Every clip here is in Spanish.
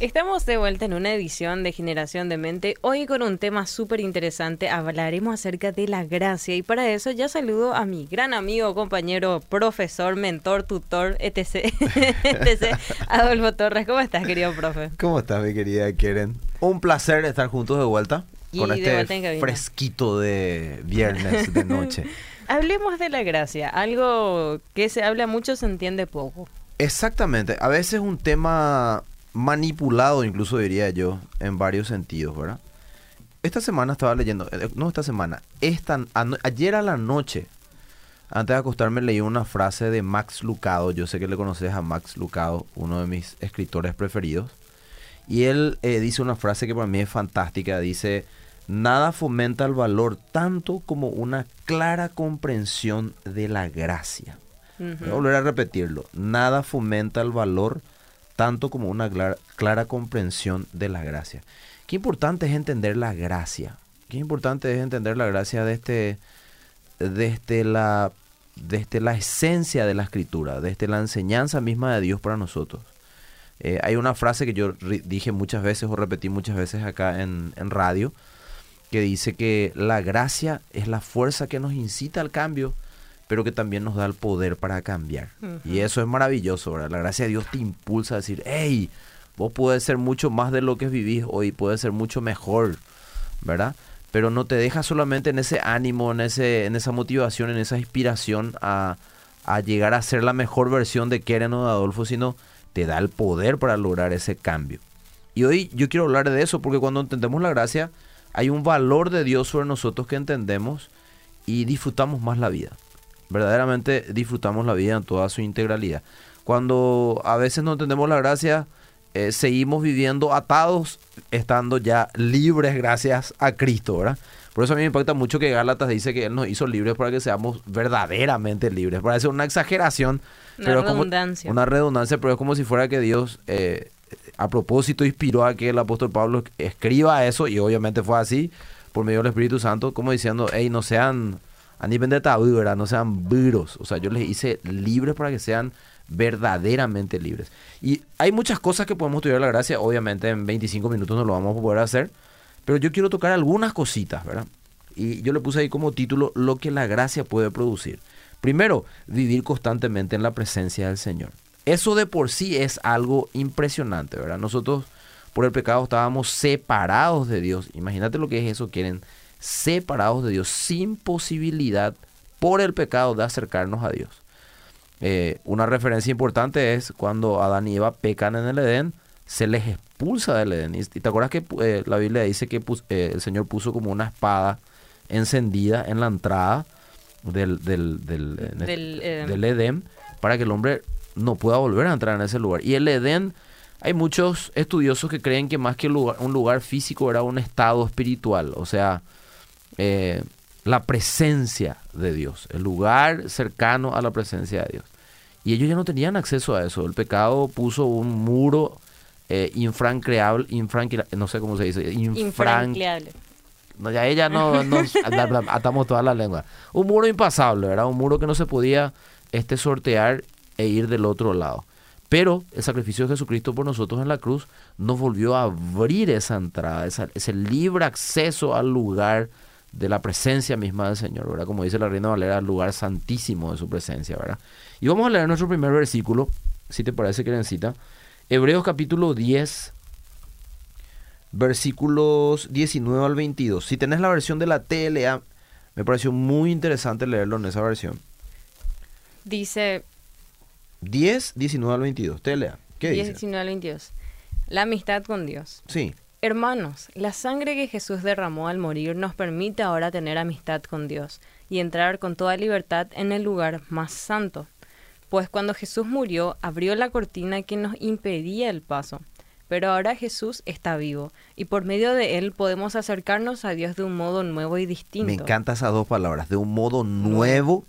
Estamos de vuelta en una edición de Generación de Mente. Hoy con un tema súper interesante. Hablaremos acerca de la gracia. Y para eso ya saludo a mi gran amigo, compañero, profesor, mentor, tutor, etc. etc. Adolfo Torres. ¿Cómo estás, querido profe? ¿Cómo estás, mi querida Keren? Un placer estar juntos de vuelta. con este fresquito de viernes de noche. Hablemos de la gracia. Algo que se habla mucho se entiende poco. Exactamente. A veces un tema manipulado, incluso diría yo, en varios sentidos, ¿verdad? Esta semana estaba leyendo, eh, no esta semana, esta, ayer a la noche, antes de acostarme leí una frase de Max Lucado, yo sé que le conoces a Max Lucado, uno de mis escritores preferidos, y él eh, dice una frase que para mí es fantástica, dice, nada fomenta el valor tanto como una clara comprensión de la gracia. Voy a volver a repetirlo, nada fomenta el valor tanto como una clara, comprensión de la gracia. Qué importante es entender la gracia. Qué importante es entender la gracia desde, desde, la, desde la esencia de la escritura, desde la enseñanza misma de Dios para nosotros. Eh, hay una frase que yo dije muchas veces o repetí muchas veces acá en, en radio, que dice que la gracia es la fuerza que nos incita al cambio pero que también nos da el poder para cambiar. Y eso es maravilloso, ¿verdad? La gracia de Dios te impulsa a decir, hey, vos puedes ser mucho más de lo que vivís hoy, puedes ser mucho mejor, ¿verdad? Pero no te deja solamente en ese ánimo, en, ese, en esa motivación, en esa inspiración a, llegar a ser la mejor versión de Keren o de Adolfo, sino te da el poder para lograr ese cambio. Y hoy yo quiero hablar de eso porque cuando entendemos la gracia, hay un valor de Dios sobre nosotros que entendemos y disfrutamos más la vida verdaderamente disfrutamos la vida en toda su integralidad. Cuando a veces no entendemos la gracia, eh, seguimos viviendo atados, estando ya libres gracias a Cristo, ¿verdad? Por eso a mí me impacta mucho que Gálatas dice que Él nos hizo libres para que seamos verdaderamente libres. Parece una exageración. Una redundancia. una redundancia, pero es como si fuera que Dios eh, a propósito inspiró a que el apóstol Pablo escriba eso, y obviamente fue así, por medio del Espíritu Santo, como diciendo, hey, no sean a nivel de ¿verdad? No sean virus. O sea, yo les hice libres para que sean verdaderamente libres. Y hay muchas cosas que podemos estudiar la gracia. Obviamente en 25 minutos no lo vamos a poder hacer. Pero yo quiero tocar algunas cositas, ¿verdad? Y yo le puse ahí como título lo que la gracia puede producir. Primero, vivir constantemente en la presencia del Señor. Eso de por sí es algo impresionante, ¿verdad? Nosotros por el pecado estábamos separados de Dios. Imagínate lo que es eso, quieren separados de Dios, sin posibilidad por el pecado de acercarnos a Dios. Eh, una referencia importante es cuando Adán y Eva pecan en el Edén, se les expulsa del Edén. Y, te acuerdas que eh, la Biblia dice que eh, el Señor puso como una espada encendida en la entrada del, del, del, Edén para que el hombre no pueda volver a entrar en ese lugar. Y el Edén, hay muchos estudiosos que creen que más que un lugar físico era un estado espiritual. O sea, eh, la presencia de Dios, el lugar cercano a la presencia de Dios. Y ellos ya no tenían acceso a eso. El pecado puso un muro eh, infrancreable, no sé cómo se dice, infrancreable. No, ya ella no nos atamos toda la lengua. Un muro impasable, ¿verdad? Un muro que no se podía este, sortear e ir del otro lado. Pero el sacrificio de Jesucristo por nosotros en la cruz nos volvió a abrir esa entrada, ese libre acceso al lugar de la presencia misma del Señor, ¿verdad? Como dice la Reina Valera, el lugar santísimo de su presencia, ¿verdad? Y vamos a leer nuestro primer versículo, si te parece que necesita. Hebreos capítulo 10, versículos 19 al 22. Si tenés la versión de la TLA, me pareció muy interesante leerlo en esa versión. Dice... 10, 19 al 22. TLA. ¿Qué 10, 19 al 22. La amistad con Dios. Sí. Hermanos, la sangre que Jesús derramó al morir nos permite ahora tener amistad con Dios y entrar con toda libertad en el lugar más santo. Pues cuando Jesús murió, abrió la cortina que nos impedía el paso. Pero ahora Jesús está vivo y por medio de él podemos acercarnos a Dios de un modo nuevo y distinto. Me encantan esas dos palabras, de un modo nuevo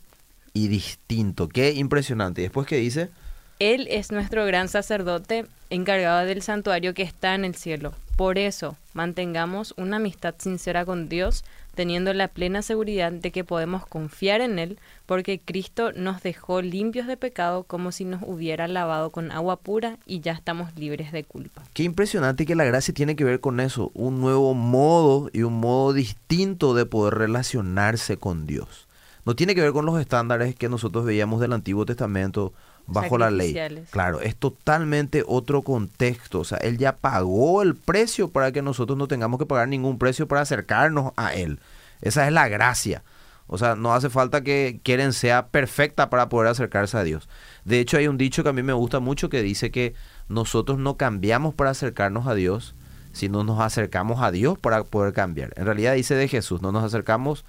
y distinto. Qué impresionante. Y después que dice, Él es nuestro gran sacerdote encargado del santuario que está en el cielo. Por eso, mantengamos una amistad sincera con Dios, teniendo la plena seguridad de que podemos confiar en Él, porque Cristo nos dejó limpios de pecado como si nos hubiera lavado con agua pura y ya estamos libres de culpa. Qué impresionante que la gracia tiene que ver con eso, un nuevo modo y un modo distinto de poder relacionarse con Dios. No tiene que ver con los estándares que nosotros veíamos del Antiguo Testamento bajo la ley. Claro, es totalmente otro contexto. O sea, Él ya pagó el precio para que nosotros no tengamos que pagar ningún precio para acercarnos a Él. Esa es la gracia. O sea, no hace falta que quieren sea perfecta para poder acercarse a Dios. De hecho, hay un dicho que a mí me gusta mucho que dice que nosotros no cambiamos para acercarnos a Dios, sino nos acercamos a Dios para poder cambiar. En realidad dice de Jesús, no nos acercamos,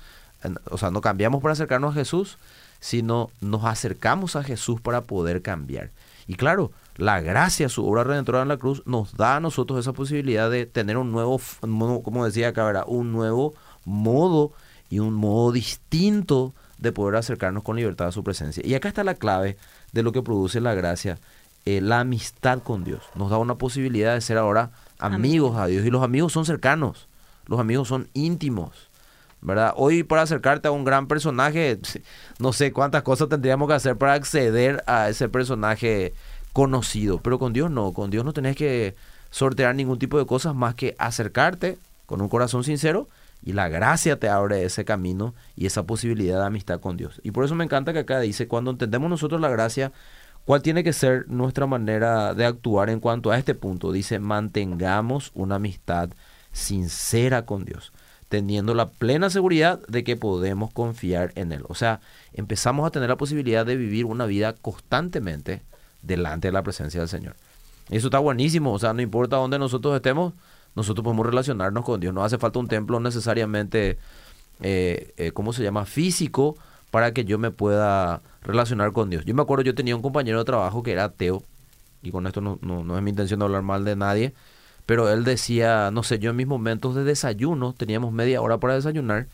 o sea, no cambiamos para acercarnos a Jesús, sino nos acercamos a Jesús para poder cambiar. Y claro, la gracia, su obra redentora en la cruz, nos da a nosotros esa posibilidad de tener un nuevo, como decía acá, un nuevo modo y un modo distinto de poder acercarnos con libertad a su presencia. Y acá está la clave de lo que produce la gracia, eh, la amistad con Dios. Nos da una posibilidad de ser ahora amigos a Dios. Y los amigos son cercanos, los amigos son íntimos. ¿Verdad? Hoy para acercarte a un gran personaje, no sé cuántas cosas tendríamos que hacer para acceder a ese personaje conocido, pero con Dios no, con Dios no tenés que sortear ningún tipo de cosas más que acercarte con un corazón sincero y la gracia te abre ese camino y esa posibilidad de amistad con Dios. Y por eso me encanta que acá dice, cuando entendemos nosotros la gracia, ¿cuál tiene que ser nuestra manera de actuar en cuanto a este punto? Dice, mantengamos una amistad sincera con Dios teniendo la plena seguridad de que podemos confiar en Él. O sea, empezamos a tener la posibilidad de vivir una vida constantemente delante de la presencia del Señor. Eso está buenísimo, o sea, no importa dónde nosotros estemos, nosotros podemos relacionarnos con Dios. No hace falta un templo necesariamente, eh, eh, ¿cómo se llama?, físico para que yo me pueda relacionar con Dios. Yo me acuerdo, yo tenía un compañero de trabajo que era ateo, y con esto no, no es mi intención de hablar mal de nadie, pero él decía, no sé, yo en mis momentos de desayuno, teníamos media hora para desayunar,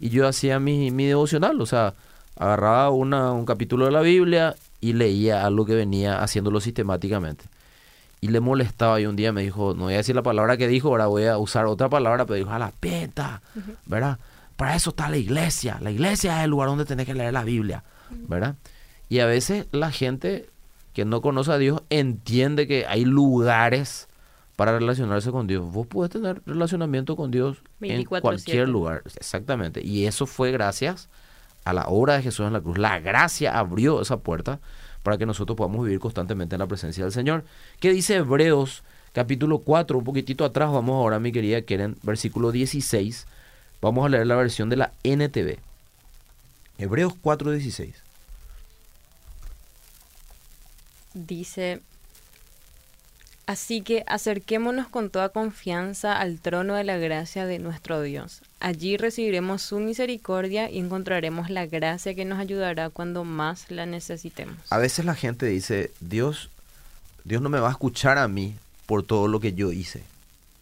y yo hacía mi, mi devocional, o sea, agarraba una, un capítulo de la Biblia y leía algo que venía haciéndolo sistemáticamente. Y le molestaba y un día me dijo, no voy a decir la palabra que dijo, ahora voy a usar otra palabra, pero dijo, a la peta, ¿verdad? Para eso está la iglesia. La iglesia es el lugar donde tenés que leer la Biblia, ¿verdad? Y a veces la gente que no conoce a Dios entiende que hay lugares para relacionarse con Dios. Vos podés tener relacionamiento con Dios en cualquier lugar. Exactamente. Y eso fue gracias a la obra de Jesús en la cruz. La gracia abrió esa puerta para que nosotros podamos vivir constantemente en la presencia del Señor. ¿Qué dice Hebreos capítulo 4? Un poquitito atrás vamos ahora, mi querida Keren, versículo 16. Vamos a leer la versión de la NTV. Hebreos 4, 16. Dice, Así que acerquémonos con toda confianza al trono de la gracia de nuestro Dios. Allí recibiremos su misericordia y encontraremos la gracia que nos ayudará cuando más la necesitemos. A veces la gente dice, Dios, Dios no me va a escuchar a mí por todo lo que yo hice.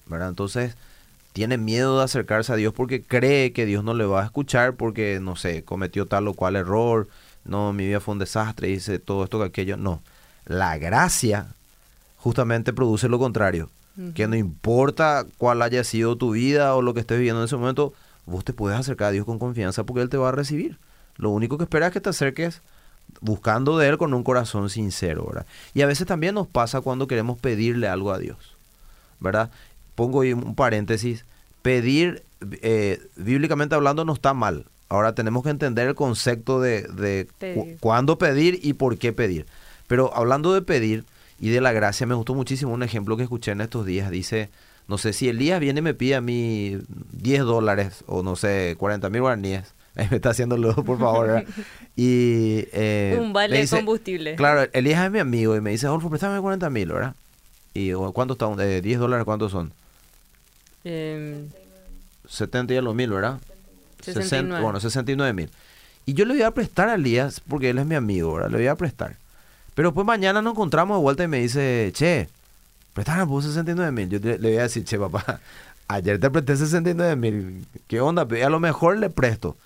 ¿verdad? Entonces tiene miedo de acercarse a Dios porque cree que Dios no le va a escuchar porque, no sé, cometió tal o cual error, no, mi vida fue un desastre, hice todo esto que aquello. No, la gracia justamente produce lo contrario. Que no importa cuál haya sido tu vida o lo que estés viviendo en ese momento, vos te puedes acercar a Dios con confianza porque Él te va a recibir. Lo único que espera es que te acerques buscando de Él con un corazón sincero, ¿verdad? Y a veces también nos pasa cuando queremos pedirle algo a Dios, ¿verdad? Pongo ahí un paréntesis. Pedir, eh, bíblicamente hablando, no está mal. Ahora tenemos que entender el concepto de, de cuándo pedir y por qué pedir. Pero hablando de pedir, y de la gracia me gustó muchísimo un ejemplo que escuché en estos días. Dice, no sé, si Elías viene y me pide a mí 10 dólares o no sé, 40 mil guaraníes. me está haciendo lujo, por favor. y, eh, un vale de combustible. Claro, Elías es mi amigo y me dice, Adolfo, préstame 40 mil, ¿verdad? ¿Y cuánto está? Eh, 10 dólares, ¿cuántos son? Eh, 70 y a los mil, ¿verdad? 69. bueno, 69 mil. Y yo le voy a prestar a Elías porque él es mi amigo, ¿verdad? Le voy a prestar. Pero pues mañana nos encontramos de vuelta y me dice, che, préstame por 69 mil. Yo le, voy a decir, che, papá, ayer te presté 69 mil. ¿Qué onda? A lo mejor le presto.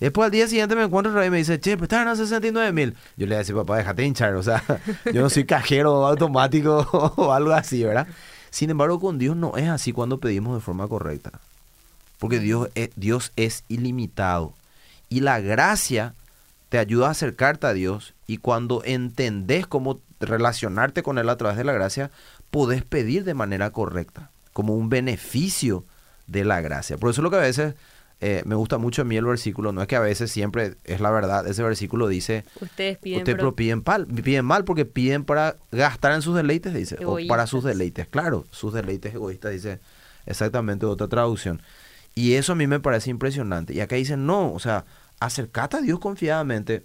Después al día siguiente me encuentro y me dice, che, prestaron a 69 mil. Yo le decía, papá, déjate hinchar, o sea, yo no soy cajero automático o algo así, ¿verdad? Sin embargo, con Dios no es así cuando pedimos de forma correcta. Porque Dios es, Dios es ilimitado. Y la gracia te ayuda a acercarte a Dios y cuando entendés cómo relacionarte con Él a través de la gracia, podés pedir de manera correcta, como un beneficio de la gracia. Por eso es lo que a veces eh, me gusta mucho a mí el versículo, no es que a veces siempre es la verdad, ese versículo dice, ustedes piden, ustedes piden, piden mal porque piden para gastar en sus deleites, dice, o para sus deleites, claro, sus deleites egoístas, dice exactamente otra traducción. Y eso a mí me parece impresionante. Y acá dicen, no, o sea, acercate a Dios confiadamente,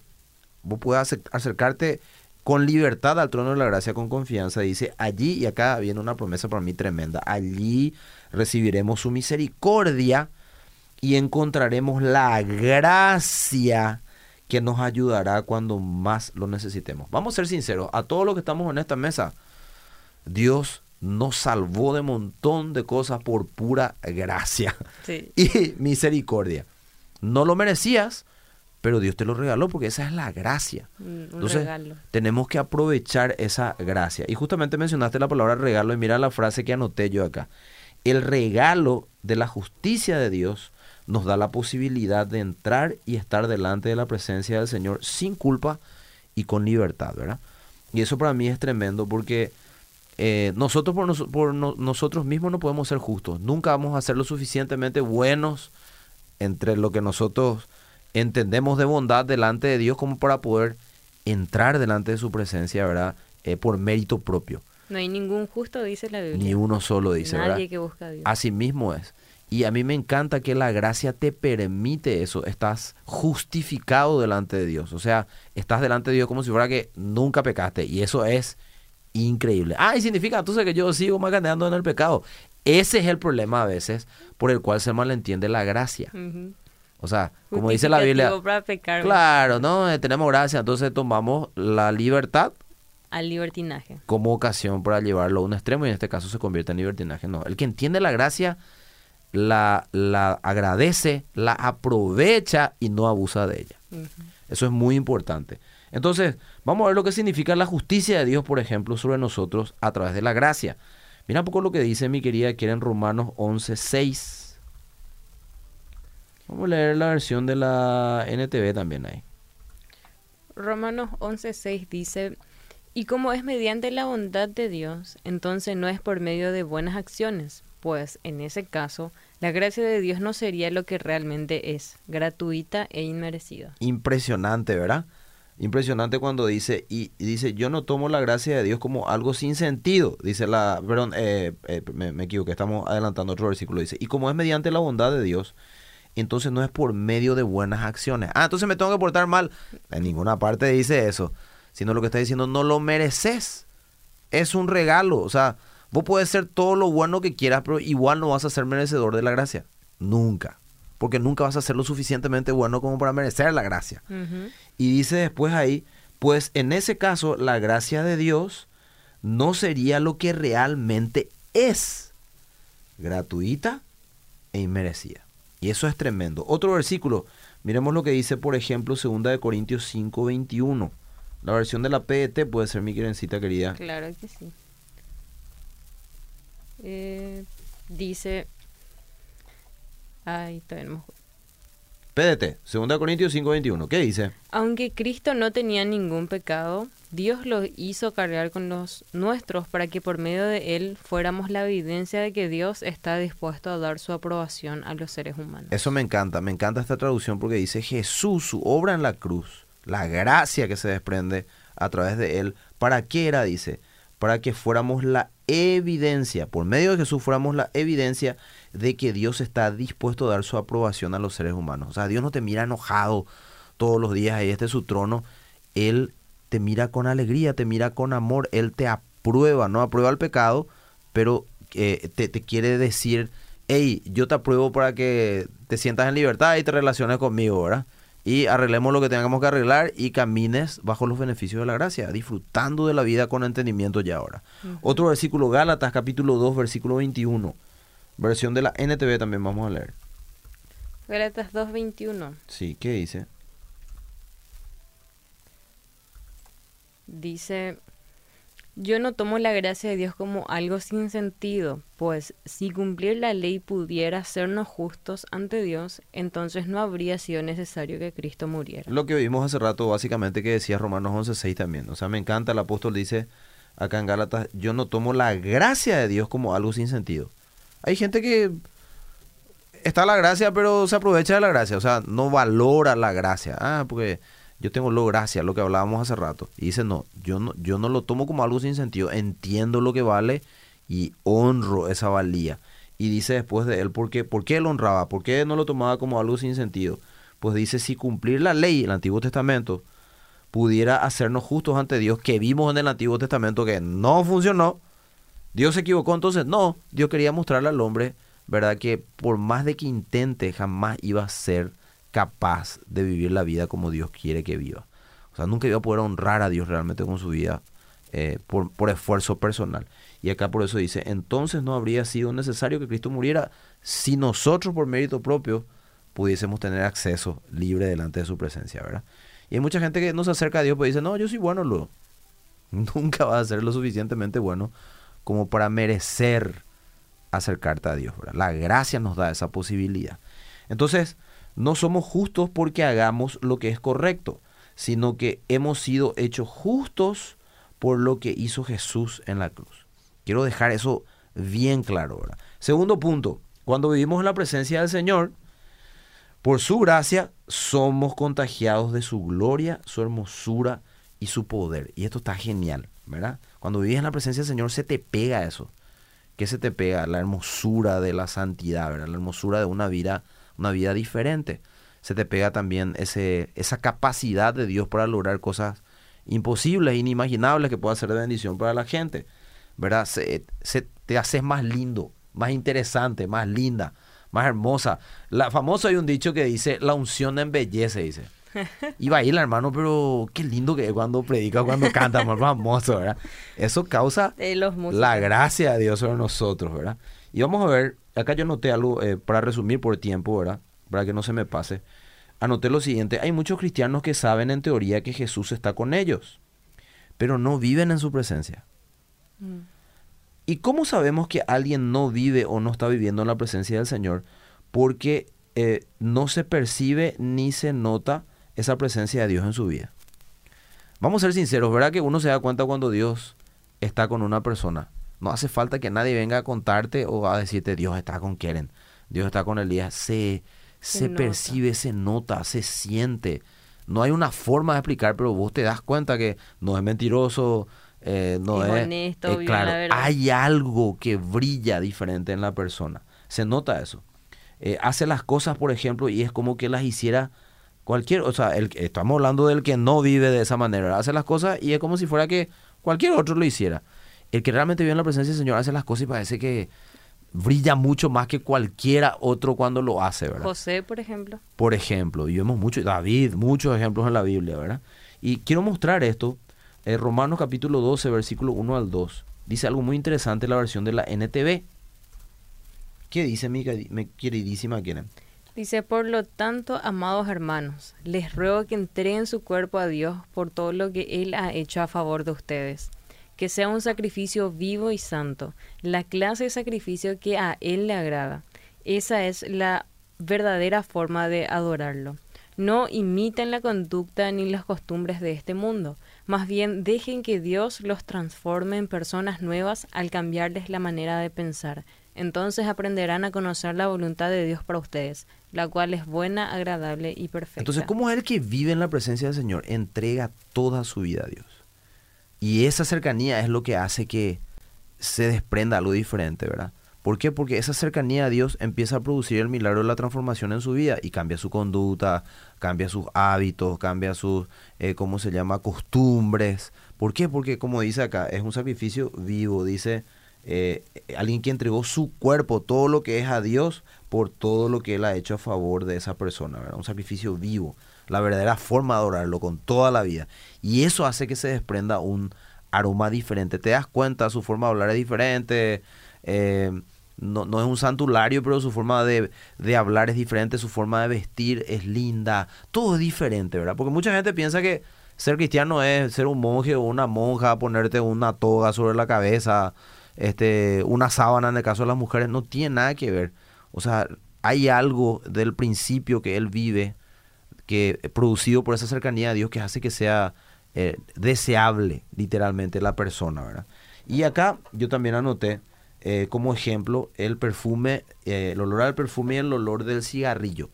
vos puedes acercarte con libertad al trono de la gracia, con confianza. Dice, allí, y acá viene una promesa para mí tremenda, allí recibiremos su misericordia y encontraremos la gracia que nos ayudará cuando más lo necesitemos. Vamos a ser sinceros, a todos los que estamos en esta mesa, Dios nos salvó de un montón de cosas por pura gracia y misericordia. No lo merecías, pero Dios te lo regaló porque esa es la gracia. Mm, Entonces, tenemos que aprovechar esa gracia. Y justamente mencionaste la palabra regalo y mira la frase que anoté yo acá. El regalo de la justicia de Dios nos da la posibilidad de entrar y estar delante de la presencia del Señor sin culpa y con libertad, ¿verdad? Y eso para mí es tremendo porque eh, nosotros por, nosotros mismos no podemos ser justos. Nunca vamos a ser lo suficientemente buenos entre lo que nosotros entendemos de bondad delante de Dios como para poder entrar delante de su presencia, ¿verdad? Eh, por mérito propio. No hay ningún justo, dice la Biblia. Ni uno solo, dice, Nadie que busca a Dios. Así mismo es. Y a mí me encanta que la gracia te permite eso. Estás justificado delante de Dios. O sea, estás delante de Dios como si fuera que nunca pecaste. Y eso es increíble. Ah, y significa entonces que yo sigo maganeando en el pecado. Ese es el problema a veces por el cual se malentiende la gracia. O sea, como dice la Biblia. claro, ¿no? Eh, tenemos gracia, entonces tomamos la libertad al libertinaje. Como ocasión para llevarlo a un extremo y en este caso se convierte en libertinaje. No, el que entiende la gracia la, la agradece, la aprovecha y no abusa de ella. Eso es muy importante. Entonces, vamos a ver lo que significa la justicia de Dios, por ejemplo, sobre nosotros a través de la gracia. Mira un poco lo que dice mi querida que en Romanos 11.6. Vamos a leer la versión de la NTV también ahí. Romanos 11.6 dice, y como es mediante la bondad de Dios, entonces no es por medio de buenas acciones, pues en ese caso la gracia de Dios no sería lo que realmente es, gratuita e inmerecida. Impresionante, ¿verdad? Impresionante cuando dice, y, dice, yo no tomo la gracia de Dios como algo sin sentido, dice la, perdón, eh, eh, me, me equivoqué, estamos adelantando otro versículo, dice, y como es mediante la bondad de Dios, entonces no es por medio de buenas acciones. Ah, entonces me tengo que portar mal. En ninguna parte dice eso, sino lo que está diciendo, no lo mereces. Es un regalo, o sea, Vos puedes ser todo lo bueno que quieras, pero igual no vas a ser merecedor de la gracia. Nunca. Porque nunca vas a ser lo suficientemente bueno como para merecer la gracia. Y dice después ahí, pues en ese caso la gracia de Dios no sería lo que realmente es. Gratuita e inmerecida. Y eso es tremendo. Otro versículo. Miremos lo que dice, por ejemplo, 2 de Corintios 5, 21. La versión de la PET puede ser mi querencita querida. Claro que sí. Eh, dice. Ay, todavía no PDT, 2 Corintios 5:21, ¿qué dice? Aunque Cristo no tenía ningún pecado, Dios lo hizo cargar con los nuestros para que por medio de él fuéramos la evidencia de que Dios está dispuesto a dar su aprobación a los seres humanos. Eso me encanta, me encanta esta traducción porque dice Jesús, su obra en la cruz, la gracia que se desprende a través de él, ¿para qué era? Dice, para que fuéramos la evidencia, por medio de Jesús fuéramos la evidencia de que Dios está dispuesto a dar su aprobación a los seres humanos. O sea, Dios no te mira enojado todos los días, ahí este es su trono. Él te mira con alegría, te mira con amor, Él te aprueba, no aprueba el pecado, pero eh, te, te quiere decir, hey, yo te apruebo para que te sientas en libertad y te relaciones conmigo, ¿verdad? y arreglemos lo que tengamos que arreglar y camines bajo los beneficios de la gracia, disfrutando de la vida con entendimiento ya ahora. Otro versículo, Gálatas capítulo 2, versículo 21, versión de la NTV también vamos a leer. Gálatas 2.21. Sí, ¿qué dice? Dice, yo no tomo la gracia de Dios como algo sin sentido, pues si cumplir la ley pudiera hacernos justos ante Dios, entonces no habría sido necesario que Cristo muriera. Lo que vimos hace rato, básicamente, que decía Romanos 11.6 también. O sea, me encanta, el apóstol dice acá en Gálatas, yo no tomo la gracia de Dios como algo sin sentido. Hay gente que está la gracia, pero se aprovecha de la gracia, o sea, no valora la gracia. Ah, porque yo tengo lo gracia, lo que hablábamos hace rato. Y dice, no, yo no, yo no lo tomo como algo sin sentido, entiendo lo que vale y honro esa valía. Y dice después de él, ¿por qué, ¿por qué él honraba? ¿Por qué no lo tomaba como algo sin sentido? Pues dice, si cumplir la ley, el Antiguo Testamento, pudiera hacernos justos ante Dios, que vimos en el Antiguo Testamento que no funcionó, Dios se equivocó, entonces no, Dios quería mostrarle al hombre, ¿verdad? Que por más de que intente, jamás iba a ser capaz de vivir la vida como Dios quiere que viva. O sea, nunca iba a poder honrar a Dios realmente con su vida eh, por, por, esfuerzo personal. Y acá por eso dice, entonces no habría sido necesario que Cristo muriera si nosotros por mérito propio pudiésemos tener acceso libre delante de su presencia, ¿verdad? Y hay mucha gente que no se acerca a Dios pues dice, no, yo soy bueno, lo nunca vas a ser lo suficientemente bueno como para merecer acercarte a Dios. La gracia nos da esa posibilidad. Entonces, no somos justos porque hagamos lo que es correcto, sino que hemos sido hechos justos por lo que hizo Jesús en la cruz. Quiero dejar eso bien claro. ¿verdad? Segundo punto, cuando vivimos en la presencia del Señor, por su gracia somos contagiados de su gloria, su hermosura y su poder. Y esto está genial, Cuando vives en la presencia del Señor se te pega eso. ¿Qué se te pega? La hermosura de la santidad, ¿verdad? La hermosura de una vida una vida diferente. Se te pega también ese, esa capacidad de Dios para lograr cosas imposibles, inimaginables que pueda ser de bendición para la gente. ¿Verdad? Se, te haces más lindo, más interesante, más linda, más hermosa. La famosa hay un dicho que dice, la unción embellece, dice. Y baila, hermano, pero qué lindo que es cuando predica, cuando canta, más famoso, ¿verdad? Eso causa la gracia de Dios sobre nosotros, ¿verdad? Y vamos a ver acá yo anoté algo eh, para resumir por tiempo, ¿verdad? Para que no se me pase. Anoté lo siguiente, hay muchos cristianos que saben en teoría que Jesús está con ellos, pero no viven en su presencia. Mm. ¿Y cómo sabemos que alguien no vive o no está viviendo en la presencia del Señor? Porque eh, no se percibe ni se nota esa presencia de Dios en su vida. Vamos a ser sinceros, ¿verdad que uno se da cuenta cuando Dios está con una persona? No hace falta que nadie venga a contarte o a decirte Dios está con Keren, Dios está con Elías. Se, se, percibe, se nota, se siente. No hay una forma de explicar, pero vos te das cuenta que no es mentiroso, eh, no es, honesto, eh, claro, hay algo que brilla diferente en la persona. Se nota eso. Eh, hace las cosas, por ejemplo, y es como que las hiciera cualquier, o sea, el, estamos hablando del que no vive de esa manera. Hace las cosas y es como si fuera que cualquier otro lo hiciera el que realmente vive en la presencia del Señor hace las cosas y parece que brilla mucho más que cualquiera otro cuando lo hace, ¿verdad? José, por ejemplo. Por ejemplo, y vemos mucho, David, muchos ejemplos en la Biblia, ¿verdad? Y quiero mostrar esto, en Romanos capítulo 12, versículo 1 al 2. Dice algo muy interesante la versión de la NTV. ¿Qué dice mi, mi queridísima Keren? Dice, por lo tanto, amados hermanos, les ruego que entreguen su cuerpo a Dios por todo lo que Él ha hecho a favor de ustedes que sea un sacrificio vivo y santo, la clase de sacrificio que a Él le agrada. Esa es la verdadera forma de adorarlo. No imiten la conducta ni las costumbres de este mundo, más bien dejen que Dios los transforme en personas nuevas al cambiarles la manera de pensar. Entonces aprenderán a conocer la voluntad de Dios para ustedes, la cual es buena, agradable y perfecta. Entonces, ¿cómo es el que vive en la presencia del Señor? Entrega toda su vida a Dios. Y esa cercanía es lo que hace que se desprenda algo diferente, ¿verdad? ¿Por qué? Porque esa cercanía a Dios empieza a producir el milagro de la transformación en su vida y cambia su conducta, cambia sus hábitos, cambia sus, eh, ¿cómo se llama?, costumbres. ¿Por qué? Porque como dice acá, es un sacrificio vivo, dice eh, alguien que entregó su cuerpo, todo lo que es a Dios, por todo lo que Él ha hecho a favor de esa persona, ¿verdad? Un sacrificio vivo la verdadera forma de adorarlo con toda la vida. Y eso hace que se desprenda un aroma diferente. Te das cuenta, su forma de hablar es diferente, eh, no, no es un santulario, pero su forma de, de, hablar es diferente, su forma de vestir es linda, todo es diferente, ¿verdad? Porque mucha gente piensa que ser cristiano es ser un monje o una monja, ponerte una toga sobre la cabeza, este, una sábana en el caso de las mujeres, no tiene nada que ver. O sea, hay algo del principio que él vive, que producido por esa cercanía a Dios, que hace que sea eh, deseable, literalmente, la persona, ¿verdad? Y acá yo también anoté eh, como ejemplo el perfume, eh, el olor al perfume y el olor del cigarrillo.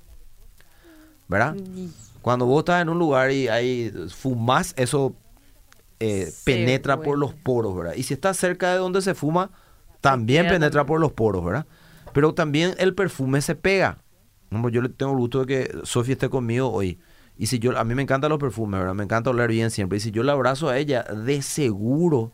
¿Verdad? Cuando vos estás en un lugar y hay fumas, eso eh, penetra por los poros, ¿verdad? Y si estás cerca de donde se fuma, también penetra por los poros, ¿verdad? Pero también el perfume se pega. Yo le tengo el gusto de que Sofía esté conmigo hoy. Y si yo, a mí me encantan los perfumes, ¿verdad? Me encanta oler bien siempre. Y si yo le abrazo a ella, de seguro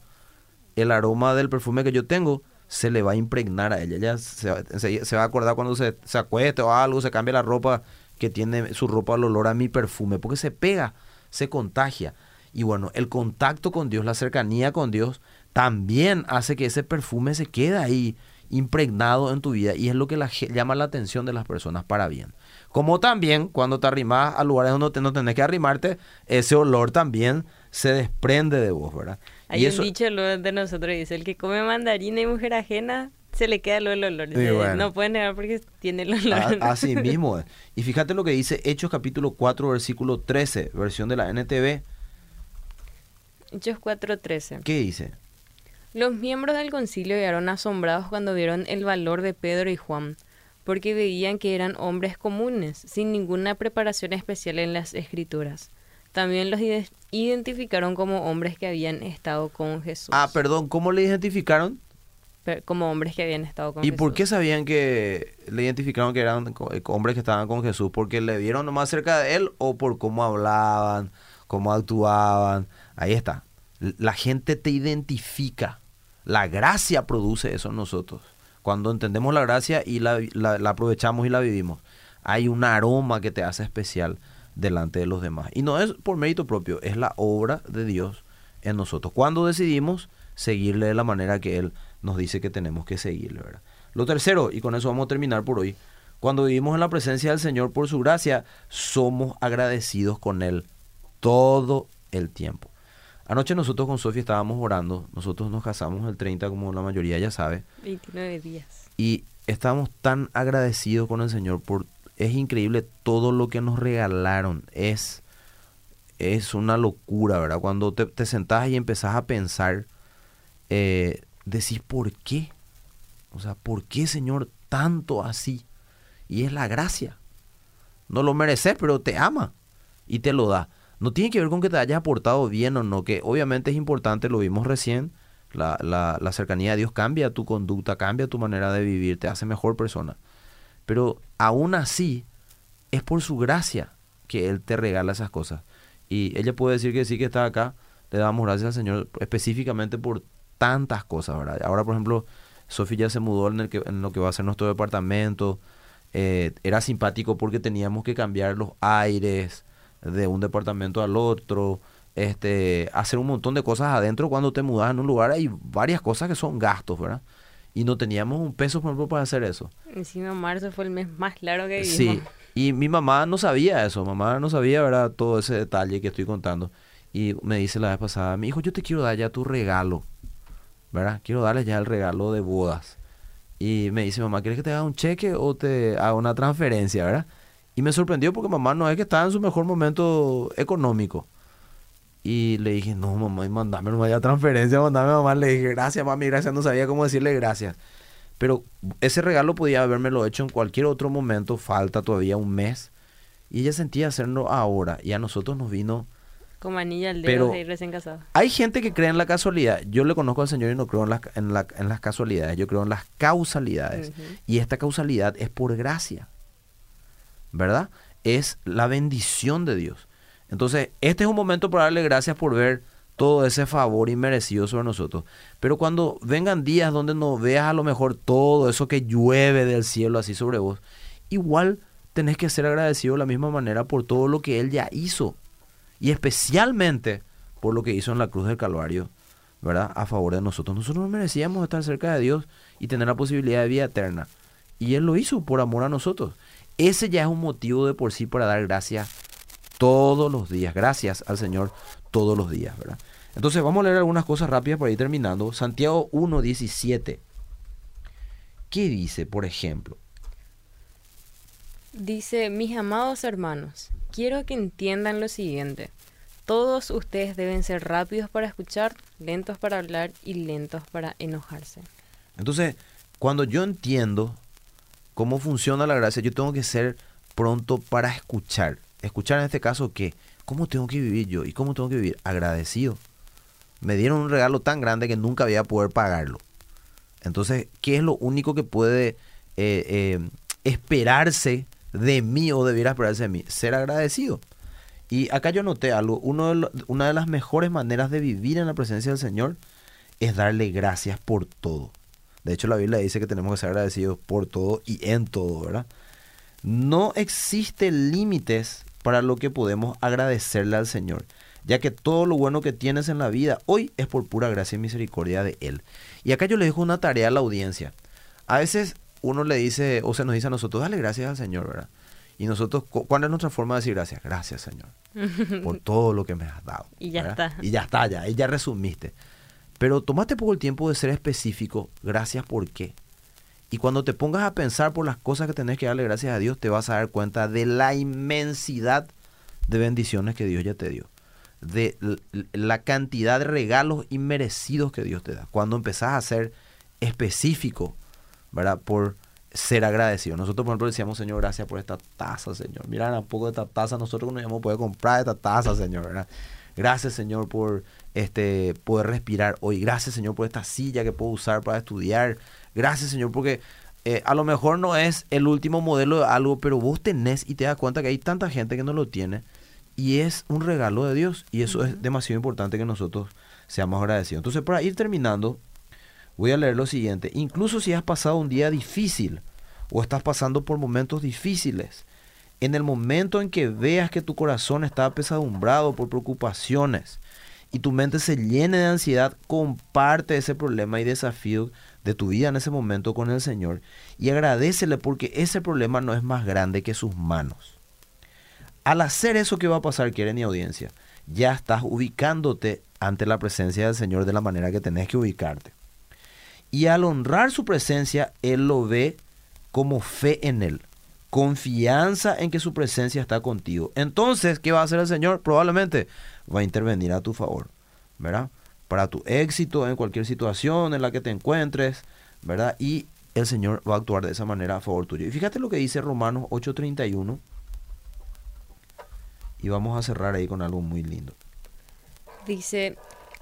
el aroma del perfume que yo tengo se le va a impregnar a ella. Ella se, va a acordar cuando se, se acueste o algo, se cambia la ropa que tiene su ropa al olor a mi perfume, porque se pega, se contagia. Y bueno, el contacto con Dios, la cercanía con Dios, también hace que ese perfume se quede ahí impregnado en tu vida y es lo que la, llama la atención de las personas para bien. Como también cuando te arrimas a lugares donde no tenés que arrimarte, ese olor también se desprende de vos, ¿verdad? Hay un dicho de nosotros, dice, el que come mandarina y mujer ajena, se le queda el olor. No puede negar porque tiene el olor. así mismo. Y fíjate lo que dice Hechos capítulo 4, versículo 13, versión de la NTV. Hechos 4, 13. ¿Qué dice? Los miembros del concilio quedaron asombrados cuando vieron el valor de Pedro y Juan, porque veían que eran hombres comunes, sin ninguna preparación especial en las escrituras. También los identificaron como hombres que habían estado con Jesús. Ah, perdón, ¿cómo le identificaron? como hombres que habían estado con ¿Y Jesús. por qué sabían que le identificaron que eran eh, hombres que estaban con Jesús? ¿Porque le vieron más cerca de él o por cómo hablaban, cómo actuaban? Ahí está. La gente te identifica. La gracia produce eso en nosotros. Cuando entendemos la gracia y la aprovechamos y la vivimos, hay un aroma que te hace especial delante de los demás. Y no es por mérito propio, es la obra de Dios en nosotros. Cuando decidimos seguirle de la manera que Él nos dice que tenemos que seguirle. ¿verdad? Lo tercero, y con eso vamos a terminar por hoy, cuando vivimos en la presencia del Señor por su gracia, somos agradecidos con Él todo el tiempo. Anoche nosotros con Sofía estábamos orando, nosotros nos casamos el 30 como la mayoría ya sabe. 29 días. Y estábamos tan agradecidos con el Señor por es increíble todo lo que nos regalaron. Es, es una locura, ¿verdad? Cuando te, te sentás y empezás a pensar, eh, decís, ¿por qué? O sea, ¿por qué, Señor, tanto así? Y es la gracia. No lo mereces, pero te ama y te lo da. No tiene que ver con que te hayas aportado bien o no, que obviamente es importante, lo vimos recién, la, la, cercanía a Dios cambia tu conducta, cambia tu manera de vivir, te hace mejor persona. Pero aún así, es por su gracia que Él te regala esas cosas. Y ella puede decir que sí que está acá, le damos gracias al Señor específicamente por tantas cosas. Ahora, por ejemplo, Sofía ya se mudó en, el que, en lo que va a ser nuestro departamento. Eh, era simpático porque teníamos que cambiar los aires de un departamento al otro, este, hacer un montón de cosas adentro cuando te mudas en un lugar. Hay varias cosas que son gastos, ¿verdad? y no teníamos un peso, por ejemplo, para hacer eso. Encima marzo fue el mes más claro que vivimos. Sí, y mi mamá no sabía eso, mamá no sabía, ¿verdad? Todo ese detalle que estoy contando. Y me dice la vez pasada, mi hijo, yo te quiero dar ya tu regalo, ¿verdad? Quiero darle ya el regalo de bodas. Y me dice, mamá, ¿quieres que te haga un cheque o te haga una transferencia, verdad? Y me sorprendió porque mamá no es que estaba en su mejor momento económico. Y le dije, no, mamá, mandame no vaya transferencia, mandame mamá. Le dije, gracias, mami, gracias. No sabía cómo decirle gracias. Pero ese regalo podía habérmelo hecho en cualquier otro momento. Falta todavía un mes. Y ella sentía hacerlo ahora. Y a nosotros nos vino... Como anilla al dedo de recién casado. Hay gente que cree en la casualidad. Yo le conozco al Señor y no creo en, en, las casualidades. Yo creo en las causalidades. Y esta causalidad es por gracia. ¿Verdad? Es la bendición de Dios. Entonces, este es un momento para darle gracias por ver todo ese favor inmerecido sobre nosotros. Pero cuando vengan días donde no veas a lo mejor todo eso que llueve del cielo así sobre vos, igual tenés que ser agradecido de la misma manera por todo lo que Él ya hizo. Y especialmente por lo que hizo en la cruz del Calvario, ¿verdad? A favor de nosotros. Nosotros no merecíamos estar cerca de Dios y tener la posibilidad de vida eterna. Y Él lo hizo por amor a nosotros. Ese ya es un motivo de por sí para dar gracias todos los días. Gracias al Señor todos los días, ¿verdad? Entonces vamos a leer algunas cosas rápidas para ir terminando. Santiago 1.17. ¿Qué dice, por ejemplo? Dice, mis amados hermanos, quiero que entiendan lo siguiente. Todos ustedes deben ser rápidos para escuchar, lentos para hablar y lentos para enojarse. Entonces, cuando yo entiendo cómo funciona la gracia, yo tengo que ser pronto para escuchar. Escuchar en este caso qué, cómo tengo que vivir yo y cómo tengo que vivir agradecido. Me dieron un regalo tan grande que nunca voy a poder pagarlo. Entonces, ¿qué es lo único que puede eh, eh, esperarse de mí o debiera esperarse de mí? Ser agradecido. Y acá yo noté algo, uno una de las mejores maneras de vivir en la presencia del Señor es darle gracias por todo. De hecho, la Biblia dice que tenemos que ser agradecidos por todo y en todo, ¿verdad? No existen límites para lo que podemos agradecerle al Señor, ya que todo lo bueno que tienes en la vida hoy es por pura gracia y misericordia de Él. Y acá yo le dejo una tarea a la audiencia. A veces uno le dice, o se nos dice a nosotros, dale gracias al Señor, ¿verdad? Y nosotros, ¿cuál es nuestra forma de decir gracias? Gracias, Señor, por todo lo que me has dado. Y ya está. Y ya está, ya, y ya resumiste. Pero tomate poco el tiempo de ser específico, gracias por qué. Y cuando te pongas a pensar por las cosas que tenés que darle gracias a Dios, te vas a dar cuenta de la inmensidad de bendiciones que Dios ya te dio. De la cantidad de regalos inmerecidos que Dios te da. Cuando empezás a ser específico, ¿verdad? Por ser agradecido. Nosotros, por ejemplo, decíamos, Señor, gracias por esta taza, Señor. Mira un poco de esta taza, nosotros no íbamos a poder comprar esta taza, Señor, ¿verdad? Gracias, Señor, por este, poder respirar hoy. Gracias, Señor, por esta silla que puedo usar para estudiar. Gracias, Señor, porque eh, a lo mejor no es el último modelo de algo, pero vos tenés y te das cuenta que hay tanta gente que no lo tiene. Y es un regalo de Dios. Y eso es demasiado importante que nosotros seamos agradecidos. Entonces, para ir terminando, voy a leer lo siguiente. Incluso si has pasado un día difícil o estás pasando por momentos difíciles, en el momento en que veas que tu corazón está apesadumbrado por preocupaciones y tu mente se llene de ansiedad, comparte ese problema y desafío de tu vida en ese momento con el Señor y agradecele porque ese problema no es más grande que sus manos. Al hacer eso que va a pasar, quieren y audiencia, ya estás ubicándote ante la presencia del Señor de la manera que tenés que ubicarte. Y al honrar su presencia, Él lo ve como fe en Él confianza en que su presencia está contigo. Entonces, ¿qué va a hacer el Señor? Probablemente va a intervenir a tu favor, ¿verdad? Para tu éxito en cualquier situación en la que te encuentres, ¿verdad? Y el Señor va a actuar de esa manera a favor tuyo. Y fíjate lo que dice Romanos 8:31. Y vamos a cerrar ahí con algo muy lindo. Dice,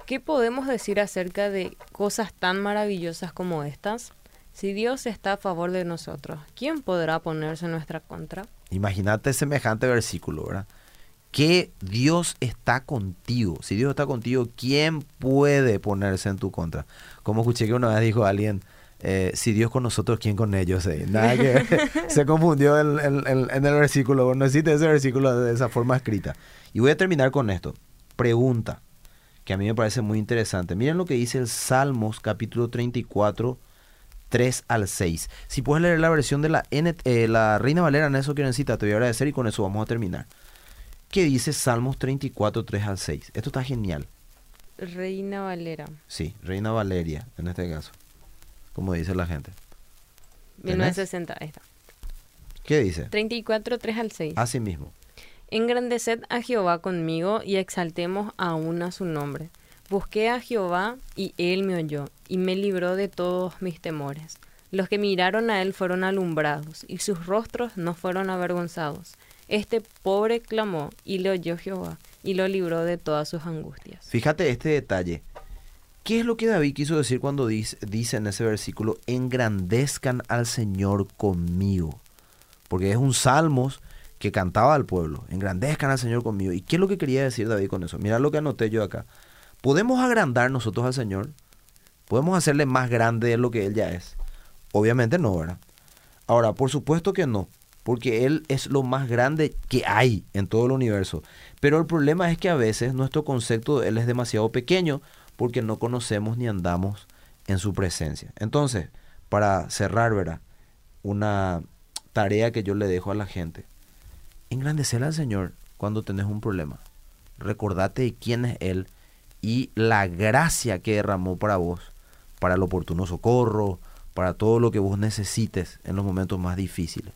¿qué podemos decir acerca de cosas tan maravillosas como estas? Si Dios está a favor de nosotros, ¿quién podrá ponerse en nuestra contra? Imagínate semejante versículo, ¿verdad? Que Dios está contigo. Si Dios está contigo, ¿quién puede ponerse en tu contra? Como escuché que una vez dijo alguien, eh, si Dios con nosotros, ¿quién con ellos? Eh? Nada que se confundió en, en, el versículo. No existe ese versículo de esa forma escrita. Y voy a terminar con esto. Pregunta, que a mí me parece muy interesante. Miren lo que dice el Salmos capítulo 34, 3 al 6. Si puedes leer la versión de la, eh, la Reina Valera en eso que necesita, te voy a agradecer y con eso vamos a terminar. ¿Qué dice Salmos 34, 3 al 6? Esto está genial. Reina Valera. Sí, Reina Valeria, en este caso. Como dice la gente. 1960, ahí está. ¿Qué dice? 34, 3 al 6. Así mismo. Engrandeced a Jehová conmigo y exaltemos aún a su nombre. Busqué a Jehová y él me oyó y me libró de todos mis temores. Los que miraron a él fueron alumbrados y sus rostros no fueron avergonzados. Este pobre clamó y le oyó Jehová y lo libró de todas sus angustias. Fíjate este detalle. ¿Qué es lo que David quiso decir cuando dice, dice en ese versículo, engrandezcan al Señor conmigo? Porque es un salmos que cantaba al pueblo, engrandezcan al Señor conmigo. ¿Y qué es lo que quería decir David con eso? Mira lo que anoté yo acá. ¿Podemos agrandar nosotros al Señor? ¿Podemos hacerle más grande de lo que Él ya es? Obviamente no, ¿verdad? Ahora, por supuesto que no, porque Él es lo más grande que hay en todo el universo. Pero el problema es que a veces nuestro concepto de Él es demasiado pequeño porque no conocemos ni andamos en su presencia. Entonces, para cerrar, ¿verdad? Una tarea que yo le dejo a la gente. Engrandecer al Señor cuando tenés un problema. Recordate quién es Él y la gracia que derramó para vos, para el oportuno socorro, para todo lo que vos necesites en los momentos más difíciles.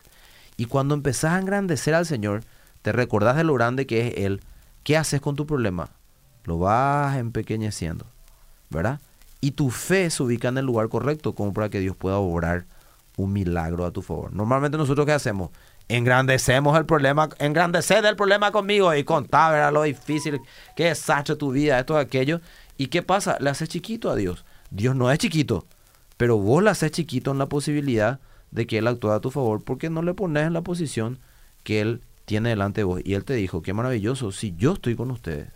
Y cuando empezás a engrandecer al Señor, te recordás de lo grande que es Él. ¿Qué haces con tu problema? Lo vas empequeñeciendo, ¿verdad? Y tu fe se ubica en el lugar correcto como para que Dios pueda obrar un milagro a tu favor. Normalmente nosotros qué hacemos? Engrandecemos el problema, engrandecer el problema conmigo y contar ¿verdad? lo difícil que es tu vida, esto, aquello. ¿Y qué pasa? Le haces chiquito a Dios. Dios no es chiquito, pero vos le haces chiquito en la posibilidad de que Él actúe a tu favor porque no le pones en la posición que Él tiene delante de vos. Y Él te dijo, qué maravilloso, si yo estoy con ustedes,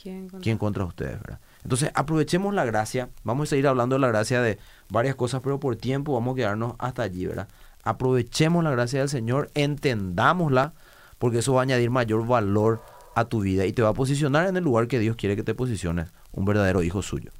¿quién contra, ¿quién contra ustedes? ¿verdad? Entonces aprovechemos la gracia, vamos a seguir hablando de la gracia de varias cosas, pero por tiempo vamos a quedarnos hasta allí, ¿verdad? Aprovechemos la gracia del Señor, entendámosla, porque eso va a añadir mayor valor a tu vida y te va a posicionar en el lugar que Dios quiere que te posiciones, un verdadero hijo suyo.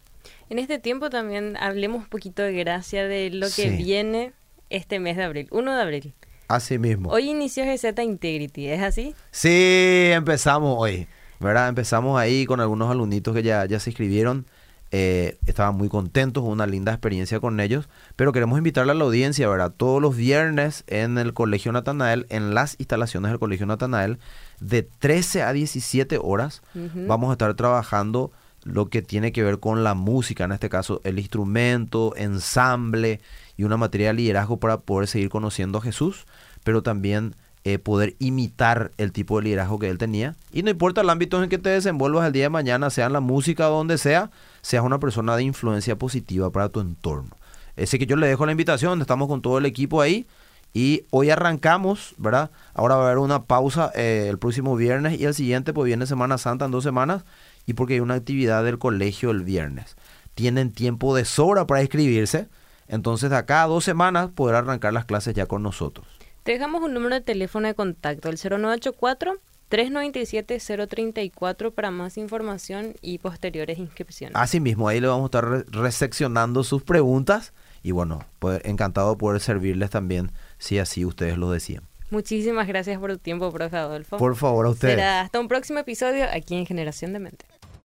En este tiempo también hablemos un poquito de gracia de lo que viene este mes de abril, 1 de abril. Así mismo. Hoy inició GZ Integrity, ¿es así? Sí, empezamos hoy. ¿verdad? Empezamos ahí con algunos alumnitos que ya, ya se inscribieron. Eh, estaban muy contentos, una linda experiencia con ellos, pero queremos invitarle a la audiencia, ¿verdad? Todos los viernes en el Colegio Natanael, en las instalaciones del Colegio Natanael, de 13 a 17 horas, vamos a estar trabajando lo que tiene que ver con la música, en este caso el instrumento, ensamble y una materia de liderazgo para poder seguir conociendo a Jesús, pero también eh, poder imitar el tipo de liderazgo que él tenía. Y no importa el ámbito en que te desenvuelvas el día de mañana, sea en la música o donde sea, seas una persona de influencia positiva para tu entorno. Así que yo le dejo la invitación, estamos con todo el equipo ahí. Y hoy arrancamos, ¿verdad? Ahora va a haber una pausa eh, el próximo viernes y el siguiente, pues viene Semana Santa en dos semanas. Y porque hay una actividad del colegio el viernes. Tienen tiempo de sobra para inscribirse. Entonces, de acá a dos semanas, poder arrancar las clases ya con nosotros. Te dejamos un número de teléfono de contacto, el 0984 397-034 para más información y posteriores inscripciones. Asimismo, ahí le vamos a estar reseccionando sus preguntas y bueno, encantado de poder servirles también si así ustedes lo decían. Muchísimas gracias por tu tiempo, profe Adolfo. Por favor, a ustedes. hasta un próximo episodio aquí en Generación de Mente.